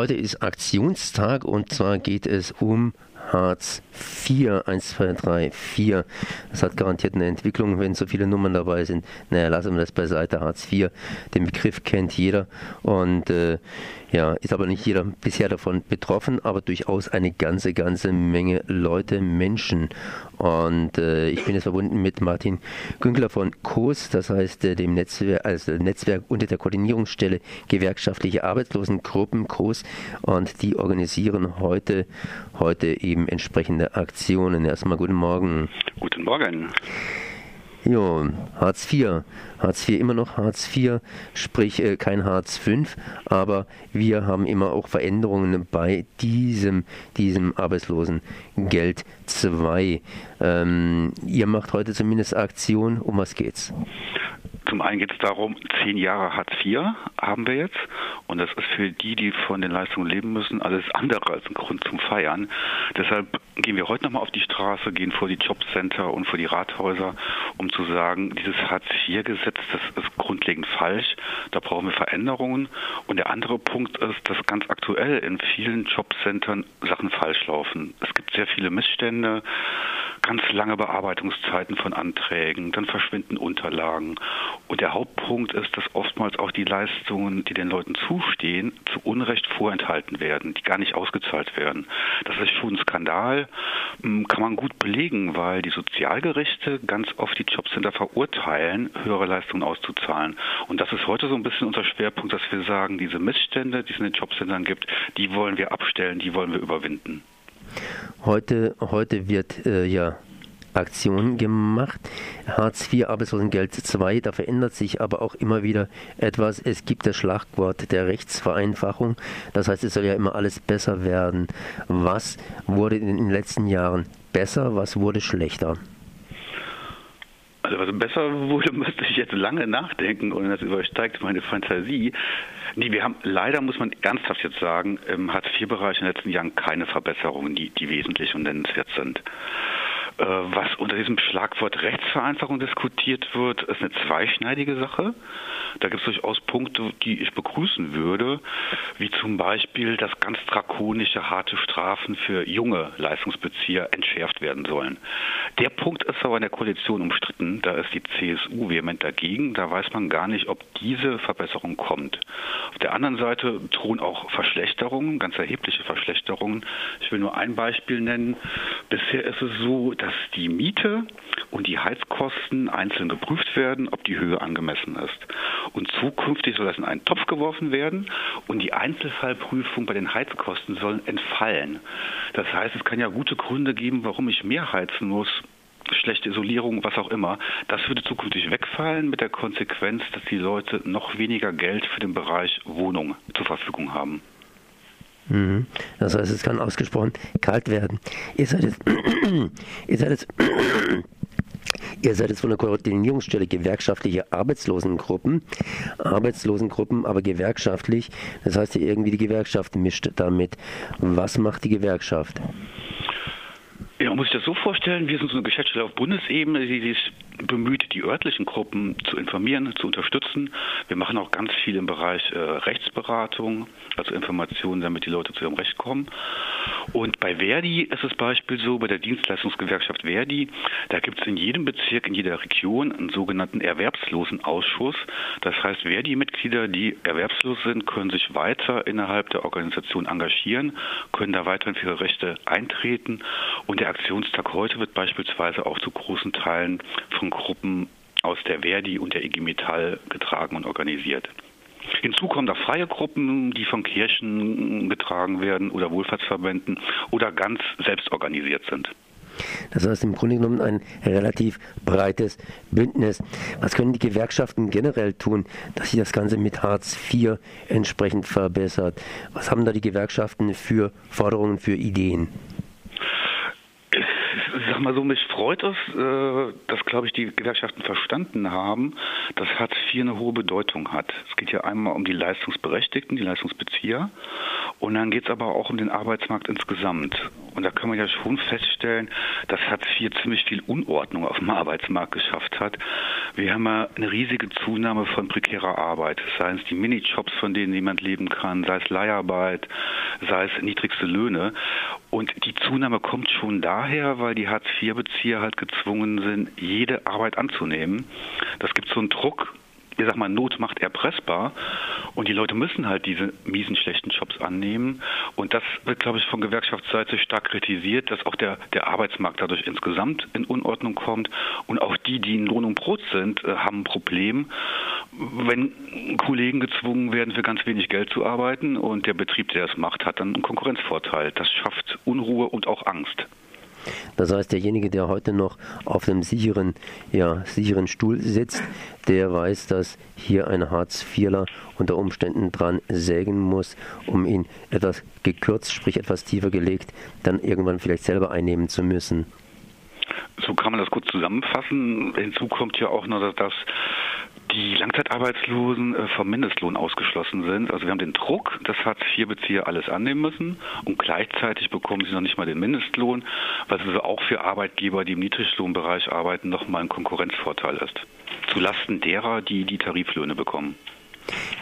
Heute ist Aktionstag und zwar geht es um Hartz IV, 1, 2, 3, 4. Das hat garantiert eine Entwicklung, wenn so viele Nummern dabei sind. Naja, lassen wir das beiseite. Hartz IV, den Begriff kennt jeder und äh, ja, ist aber nicht jeder bisher davon betroffen, aber durchaus eine ganze, ganze Menge Leute, Menschen. Und äh, ich bin jetzt verbunden mit Martin Günkler von COS, das heißt äh, dem Netzwerk, also Netzwerk unter der Koordinierungsstelle gewerkschaftliche Arbeitslosengruppen COS und die organisieren heute, heute eben entsprechende Aktionen. Erstmal guten Morgen. Guten Morgen. Jo, Hartz IV. Hartz IV immer noch Hartz IV, sprich äh, kein Hartz V, aber wir haben immer auch Veränderungen bei diesem, diesem Arbeitslosengeld 2. Ähm, ihr macht heute zumindest Aktion. Um was geht's? Zum einen geht es darum, zehn Jahre Hartz IV haben wir jetzt. Und das ist für die, die von den Leistungen leben müssen, alles andere als ein Grund zum Feiern. Deshalb gehen wir heute nochmal auf die Straße, gehen vor die Jobcenter und vor die Rathäuser, um zu sagen, dieses Hartz-IV-Gesetz, das ist grundlegend falsch. Da brauchen wir Veränderungen. Und der andere Punkt ist, dass ganz aktuell in vielen Jobcentern Sachen falsch laufen. Es gibt sehr viele Missstände ganz lange Bearbeitungszeiten von Anträgen, dann verschwinden Unterlagen. Und der Hauptpunkt ist, dass oftmals auch die Leistungen, die den Leuten zustehen, zu Unrecht vorenthalten werden, die gar nicht ausgezahlt werden. Das ist schon ein Skandal, hm, kann man gut belegen, weil die Sozialgerichte ganz oft die Jobcenter verurteilen, höhere Leistungen auszuzahlen. Und das ist heute so ein bisschen unser Schwerpunkt, dass wir sagen, diese Missstände, die es in den Jobcentern gibt, die wollen wir abstellen, die wollen wir überwinden. Heute, heute wird äh, ja Aktion gemacht. Hartz IV, Arbeitslosengeld II, da verändert sich aber auch immer wieder etwas. Es gibt das Schlagwort der Rechtsvereinfachung. Das heißt, es soll ja immer alles besser werden. Was wurde in den letzten Jahren besser, was wurde schlechter? Also was besser wurde, müsste ich jetzt lange nachdenken und das übersteigt meine Fantasie. Nee, wir haben leider, muss man ernsthaft jetzt sagen, im Hartz-IV-Bereich in den letzten Jahren keine Verbesserungen, die, die wesentlich und nennenswert sind. Äh, was unter diesem Schlagwort Rechtsvereinfachung diskutiert wird, ist eine zweischneidige Sache. Da gibt es durchaus Punkte, die ich begrüßen würde, wie zum Beispiel, dass ganz drakonische, harte Strafen für junge Leistungsbezieher entschärft werden sollen. Der Punkt ist aber in der Koalition umstritten. Da ist die CSU vehement dagegen. Da weiß man gar nicht, ob diese Verbesserung kommt. Auf der anderen Seite drohen auch Verschlechterungen, ganz erhebliche Verschlechterungen. Ich will nur ein Beispiel nennen. Bisher ist es so, dass die Miete und die Heizkosten einzeln geprüft werden, ob die Höhe angemessen ist. Und zukünftig soll das in einen Topf geworfen werden und die Einzelfallprüfung bei den Heizkosten sollen entfallen. Das heißt, es kann ja gute Gründe geben, warum ich mehr heizen muss, schlechte Isolierung, was auch immer. Das würde zukünftig wegfallen mit der Konsequenz, dass die Leute noch weniger Geld für den Bereich Wohnung zur Verfügung haben. Mhm. Das heißt, es kann ausgesprochen kalt werden. Ihr seid jetzt, ihr seid jetzt Ihr seid jetzt von der Koordinierungsstelle gewerkschaftliche Arbeitslosengruppen. Arbeitslosengruppen, aber gewerkschaftlich. Das heißt, ihr irgendwie die Gewerkschaft mischt damit. Was macht die Gewerkschaft? Muss sich das so vorstellen, wir sind so eine Geschäftsstelle auf Bundesebene, die sich bemüht, die örtlichen Gruppen zu informieren, zu unterstützen. Wir machen auch ganz viel im Bereich äh, Rechtsberatung, also Informationen, damit die Leute zu ihrem Recht kommen. Und bei Verdi ist es Beispiel so, bei der Dienstleistungsgewerkschaft Verdi, da gibt es in jedem Bezirk, in jeder Region einen sogenannten Erwerbslosenausschuss. Das heißt, Verdi-Mitglieder, die erwerbslos sind, können sich weiter innerhalb der Organisation engagieren, können da weiterhin für ihre Rechte eintreten. Und der Aktionstag heute wird beispielsweise auch zu großen Teilen von Gruppen aus der Verdi und der IG Metall getragen und organisiert. Hinzu kommen da freie Gruppen, die von Kirchen getragen werden oder Wohlfahrtsverbänden oder ganz selbst organisiert sind. Das heißt im Grunde genommen ein relativ breites Bündnis. Was können die Gewerkschaften generell tun, dass sich das Ganze mit Hartz IV entsprechend verbessert? Was haben da die Gewerkschaften für Forderungen, für Ideen? sag mal so, mich freut es, äh, dass, glaube ich, die Gewerkschaften verstanden haben, dass Hartz IV eine hohe Bedeutung hat. Es geht ja einmal um die Leistungsberechtigten, die Leistungsbezieher. Und dann geht es aber auch um den Arbeitsmarkt insgesamt. Und da kann man ja schon feststellen, dass Hartz IV ziemlich viel Unordnung auf dem Arbeitsmarkt geschafft hat. Wir haben ja eine riesige Zunahme von prekärer Arbeit, sei es die Minijobs, von denen niemand leben kann, sei es Leiharbeit, sei es niedrigste Löhne. Und die Zunahme kommt schon daher, weil die Hartz-IV-Bezieher halt gezwungen sind, jede Arbeit anzunehmen. Das gibt so einen Druck, ich sag mal, Not macht erpressbar. Und die Leute müssen halt diese miesen, schlechten Jobs annehmen. Und das wird, glaube ich, von Gewerkschaftsseite stark kritisiert, dass auch der, der Arbeitsmarkt dadurch insgesamt in Unordnung kommt. Und auch die, die in Lohn und Brot sind, äh, haben ein Problem, wenn Kollegen gezwungen werden, für ganz wenig Geld zu arbeiten. Und der Betrieb, der das macht, hat dann einen Konkurrenzvorteil. Das schafft Unruhe und auch Angst. Das heißt, derjenige, der heute noch auf einem sicheren, ja, sicheren Stuhl sitzt, der weiß, dass hier ein Hartz-IVler unter Umständen dran sägen muss, um ihn etwas gekürzt, sprich etwas tiefer gelegt, dann irgendwann vielleicht selber einnehmen zu müssen. So kann man das gut zusammenfassen. Hinzu kommt ja auch noch, dass die Langzeitarbeitslosen äh, vom Mindestlohn ausgeschlossen sind. Also wir haben den Druck, dass Hartz-IV-Bezieher alles annehmen müssen und gleichzeitig bekommen sie noch nicht mal den Mindestlohn, was also auch für Arbeitgeber, die im Niedriglohnbereich arbeiten, nochmal ein Konkurrenzvorteil ist. Zulasten derer, die die Tariflöhne bekommen.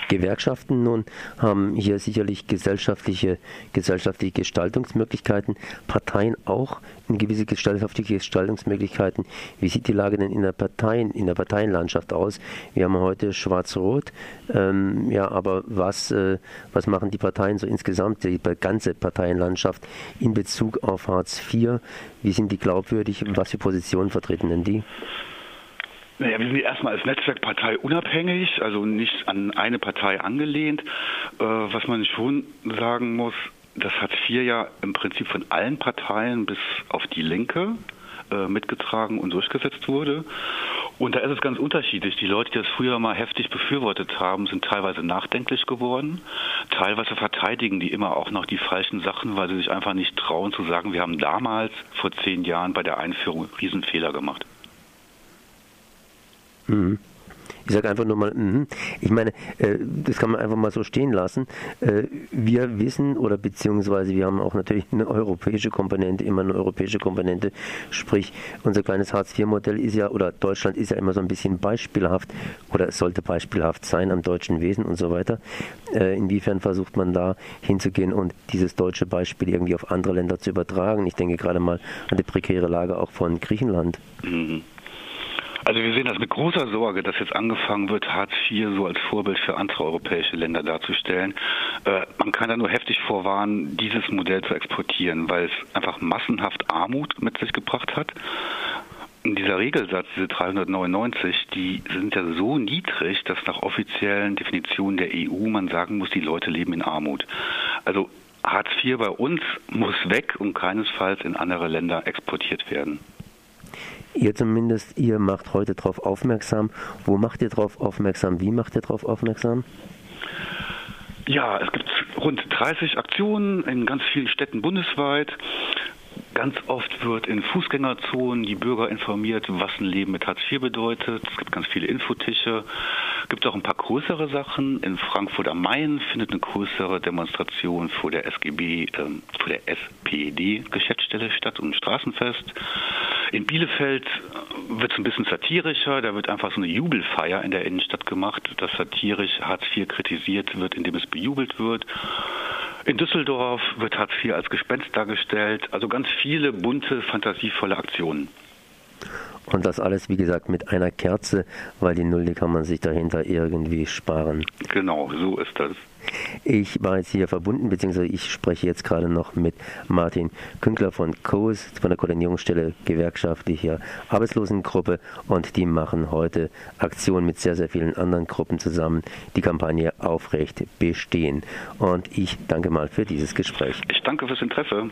Gewerkschaften nun haben hier sicherlich gesellschaftliche, gesellschaftliche Gestaltungsmöglichkeiten, Parteien auch in gewisse gesellschaftliche Gestaltungsmöglichkeiten. Wie sieht die Lage denn in der Parteien, in der Parteienlandschaft aus? Wir haben heute Schwarz-Rot, ähm, ja, aber was, äh, was machen die Parteien so insgesamt, die ganze Parteienlandschaft in Bezug auf Hartz IV? Wie sind die glaubwürdig? Was für Positionen vertreten denn die? Naja, wir sind erstmal als Netzwerkpartei unabhängig, also nicht an eine Partei angelehnt. Äh, was man schon sagen muss, das hat vier ja im Prinzip von allen Parteien bis auf die Linke äh, mitgetragen und durchgesetzt wurde. Und da ist es ganz unterschiedlich. Die Leute, die das früher mal heftig befürwortet haben, sind teilweise nachdenklich geworden. Teilweise verteidigen die immer auch noch die falschen Sachen, weil sie sich einfach nicht trauen zu sagen, wir haben damals vor zehn Jahren bei der Einführung Riesenfehler gemacht. Mhm. Ich sage einfach nur mal, mh. ich meine, äh, das kann man einfach mal so stehen lassen. Äh, wir wissen oder beziehungsweise wir haben auch natürlich eine europäische Komponente, immer eine europäische Komponente. Sprich, unser kleines Hartz-IV-Modell ist ja, oder Deutschland ist ja immer so ein bisschen beispielhaft oder es sollte beispielhaft sein am deutschen Wesen und so weiter. Äh, inwiefern versucht man da hinzugehen und dieses deutsche Beispiel irgendwie auf andere Länder zu übertragen? Ich denke gerade mal an die prekäre Lage auch von Griechenland. Mhm. Also wir sehen das mit großer Sorge, dass jetzt angefangen wird, Hartz IV so als Vorbild für andere europäische Länder darzustellen. Äh, man kann da nur heftig vorwarnen, dieses Modell zu exportieren, weil es einfach massenhaft Armut mit sich gebracht hat. Und dieser Regelsatz, diese 399, die sind ja so niedrig, dass nach offiziellen Definitionen der EU man sagen muss, die Leute leben in Armut. Also Hartz IV bei uns muss weg und keinesfalls in andere Länder exportiert werden. Ihr zumindest, ihr macht heute darauf aufmerksam. Wo macht ihr darauf aufmerksam? Wie macht ihr darauf aufmerksam? Ja, es gibt rund 30 Aktionen in ganz vielen Städten bundesweit. Ganz oft wird in Fußgängerzonen die Bürger informiert, was ein Leben mit Hartz IV bedeutet. Es gibt ganz viele Infotische. Es gibt auch ein paar größere Sachen. In Frankfurt am Main findet eine größere Demonstration vor der SGB, äh, vor der SPED-Geschäftsstelle statt und Straßenfest. In Bielefeld wird es ein bisschen satirischer. Da wird einfach so eine Jubelfeier in der Innenstadt gemacht, dass satirisch Hartz IV kritisiert wird, indem es bejubelt wird. In Düsseldorf wird Hartz IV als Gespenst dargestellt. Also ganz viele bunte, fantasievolle Aktionen. Und das alles, wie gesagt, mit einer Kerze, weil die Null, die kann man sich dahinter irgendwie sparen. Genau, so ist das. Ich war jetzt hier verbunden, beziehungsweise ich spreche jetzt gerade noch mit Martin Künkler von COS, von der Koordinierungsstelle gewerkschaftlicher Arbeitslosengruppe und die machen heute Aktionen mit sehr, sehr vielen anderen Gruppen zusammen, die Kampagne Aufrecht bestehen. Und ich danke mal für dieses Gespräch. Ich danke fürs Interesse.